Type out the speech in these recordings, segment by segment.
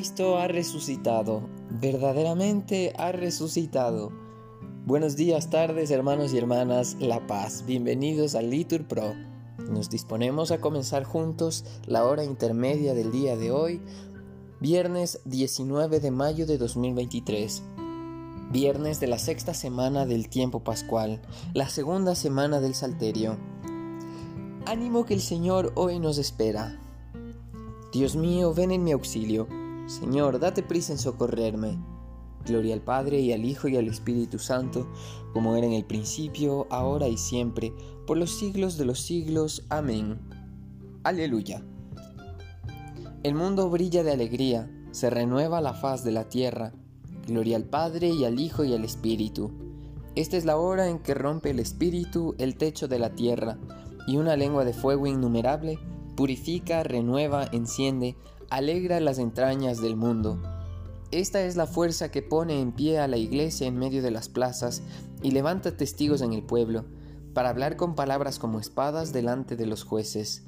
Cristo ha resucitado, verdaderamente ha resucitado. Buenos días, tardes, hermanos y hermanas, La Paz. Bienvenidos a Litur Pro. Nos disponemos a comenzar juntos la hora intermedia del día de hoy, viernes 19 de mayo de 2023. Viernes de la sexta semana del tiempo pascual, la segunda semana del Salterio. Ánimo que el Señor hoy nos espera. Dios mío, ven en mi auxilio. Señor, date prisa en socorrerme. Gloria al Padre y al Hijo y al Espíritu Santo, como era en el principio, ahora y siempre, por los siglos de los siglos. Amén. Aleluya. El mundo brilla de alegría, se renueva la faz de la tierra. Gloria al Padre y al Hijo y al Espíritu. Esta es la hora en que rompe el Espíritu el techo de la tierra, y una lengua de fuego innumerable purifica, renueva, enciende, alegra las entrañas del mundo. Esta es la fuerza que pone en pie a la iglesia en medio de las plazas y levanta testigos en el pueblo, para hablar con palabras como espadas delante de los jueces.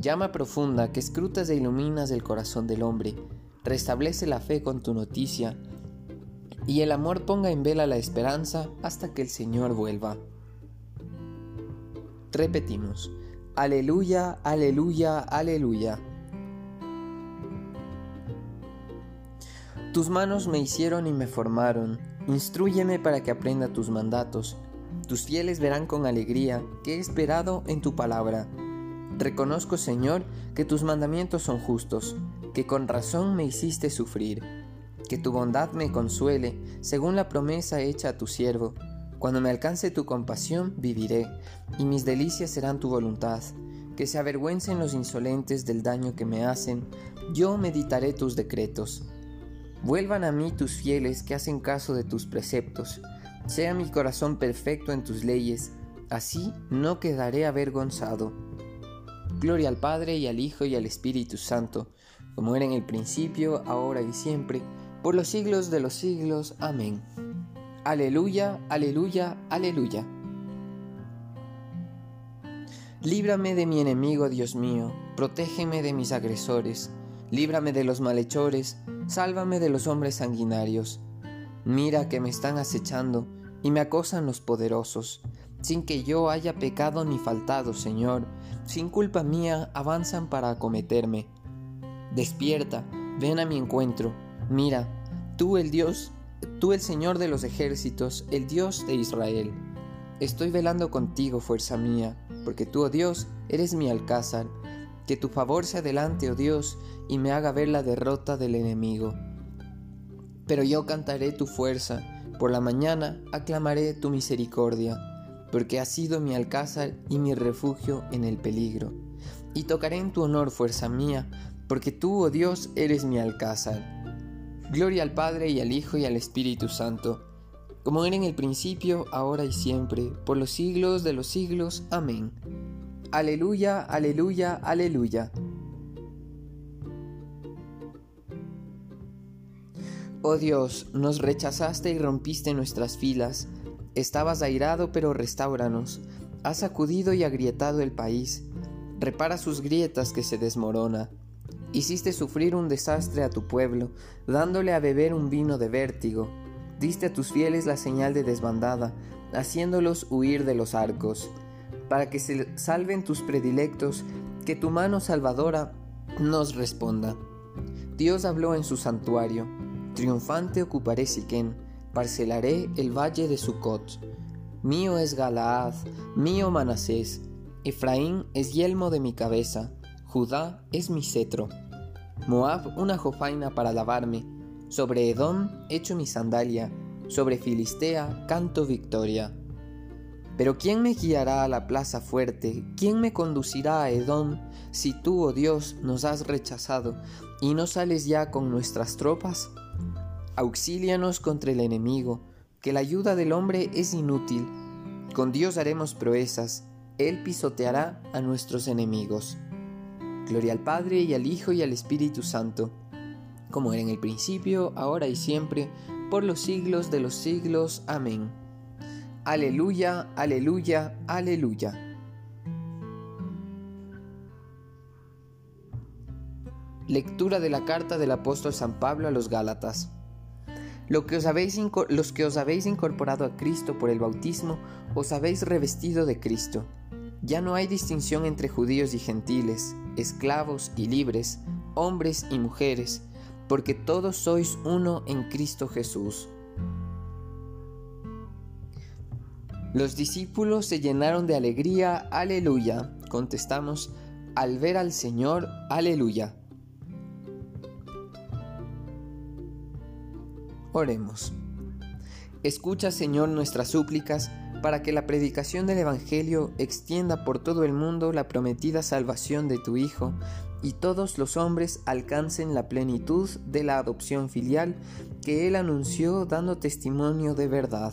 Llama profunda que escrutas e iluminas el corazón del hombre, restablece la fe con tu noticia, y el amor ponga en vela la esperanza hasta que el Señor vuelva. Repetimos. Aleluya, aleluya, aleluya. Tus manos me hicieron y me formaron, instruyeme para que aprenda tus mandatos. Tus fieles verán con alegría que he esperado en tu palabra. Reconozco, Señor, que tus mandamientos son justos, que con razón me hiciste sufrir. Que tu bondad me consuele, según la promesa hecha a tu siervo cuando me alcance tu compasión, viviré, y mis delicias serán tu voluntad. Que se avergüencen los insolentes del daño que me hacen, yo meditaré tus decretos. Vuelvan a mí tus fieles que hacen caso de tus preceptos. Sea mi corazón perfecto en tus leyes, así no quedaré avergonzado. Gloria al Padre y al Hijo y al Espíritu Santo, como era en el principio, ahora y siempre, por los siglos de los siglos. Amén. Aleluya, aleluya, aleluya. Líbrame de mi enemigo, Dios mío, protégeme de mis agresores, líbrame de los malhechores, sálvame de los hombres sanguinarios. Mira que me están acechando y me acosan los poderosos, sin que yo haya pecado ni faltado, Señor, sin culpa mía avanzan para acometerme. Despierta, ven a mi encuentro, mira, tú el Dios Tú el Señor de los ejércitos, el Dios de Israel. Estoy velando contigo, fuerza mía, porque tú, oh Dios, eres mi alcázar. Que tu favor se adelante, oh Dios, y me haga ver la derrota del enemigo. Pero yo cantaré tu fuerza, por la mañana aclamaré tu misericordia, porque has sido mi alcázar y mi refugio en el peligro. Y tocaré en tu honor, fuerza mía, porque tú, oh Dios, eres mi alcázar. Gloria al Padre y al Hijo y al Espíritu Santo, como era en el principio, ahora y siempre, por los siglos de los siglos. Amén. Aleluya, aleluya, aleluya. Oh Dios, nos rechazaste y rompiste nuestras filas. Estabas airado, pero restauranos. Has sacudido y agrietado el país. Repara sus grietas que se desmorona. Hiciste sufrir un desastre a tu pueblo, dándole a beber un vino de vértigo. Diste a tus fieles la señal de desbandada, haciéndolos huir de los arcos. Para que se salven tus predilectos, que tu mano salvadora nos responda. Dios habló en su santuario. Triunfante ocuparé Siquén, parcelaré el valle de Sucot. Mío es Galaad, mío Manasés. Efraín es yelmo de mi cabeza Judá es mi cetro, Moab una jofaina para lavarme, sobre Edom echo mi sandalia, sobre Filistea canto victoria. Pero ¿quién me guiará a la plaza fuerte? ¿Quién me conducirá a Edom si tú, oh Dios, nos has rechazado y no sales ya con nuestras tropas? Auxílianos contra el enemigo, que la ayuda del hombre es inútil. Con Dios haremos proezas, Él pisoteará a nuestros enemigos. Gloria al Padre y al Hijo y al Espíritu Santo, como era en el principio, ahora y siempre, por los siglos de los siglos. Amén. Aleluya, aleluya, aleluya. Lectura de la carta del apóstol San Pablo a los Gálatas. Lo que os habéis los que os habéis incorporado a Cristo por el bautismo, os habéis revestido de Cristo. Ya no hay distinción entre judíos y gentiles, esclavos y libres, hombres y mujeres, porque todos sois uno en Cristo Jesús. Los discípulos se llenaron de alegría, aleluya. Contestamos, al ver al Señor, aleluya. Oremos. Escucha, Señor, nuestras súplicas para que la predicación del Evangelio extienda por todo el mundo la prometida salvación de tu Hijo y todos los hombres alcancen la plenitud de la adopción filial que Él anunció dando testimonio de verdad.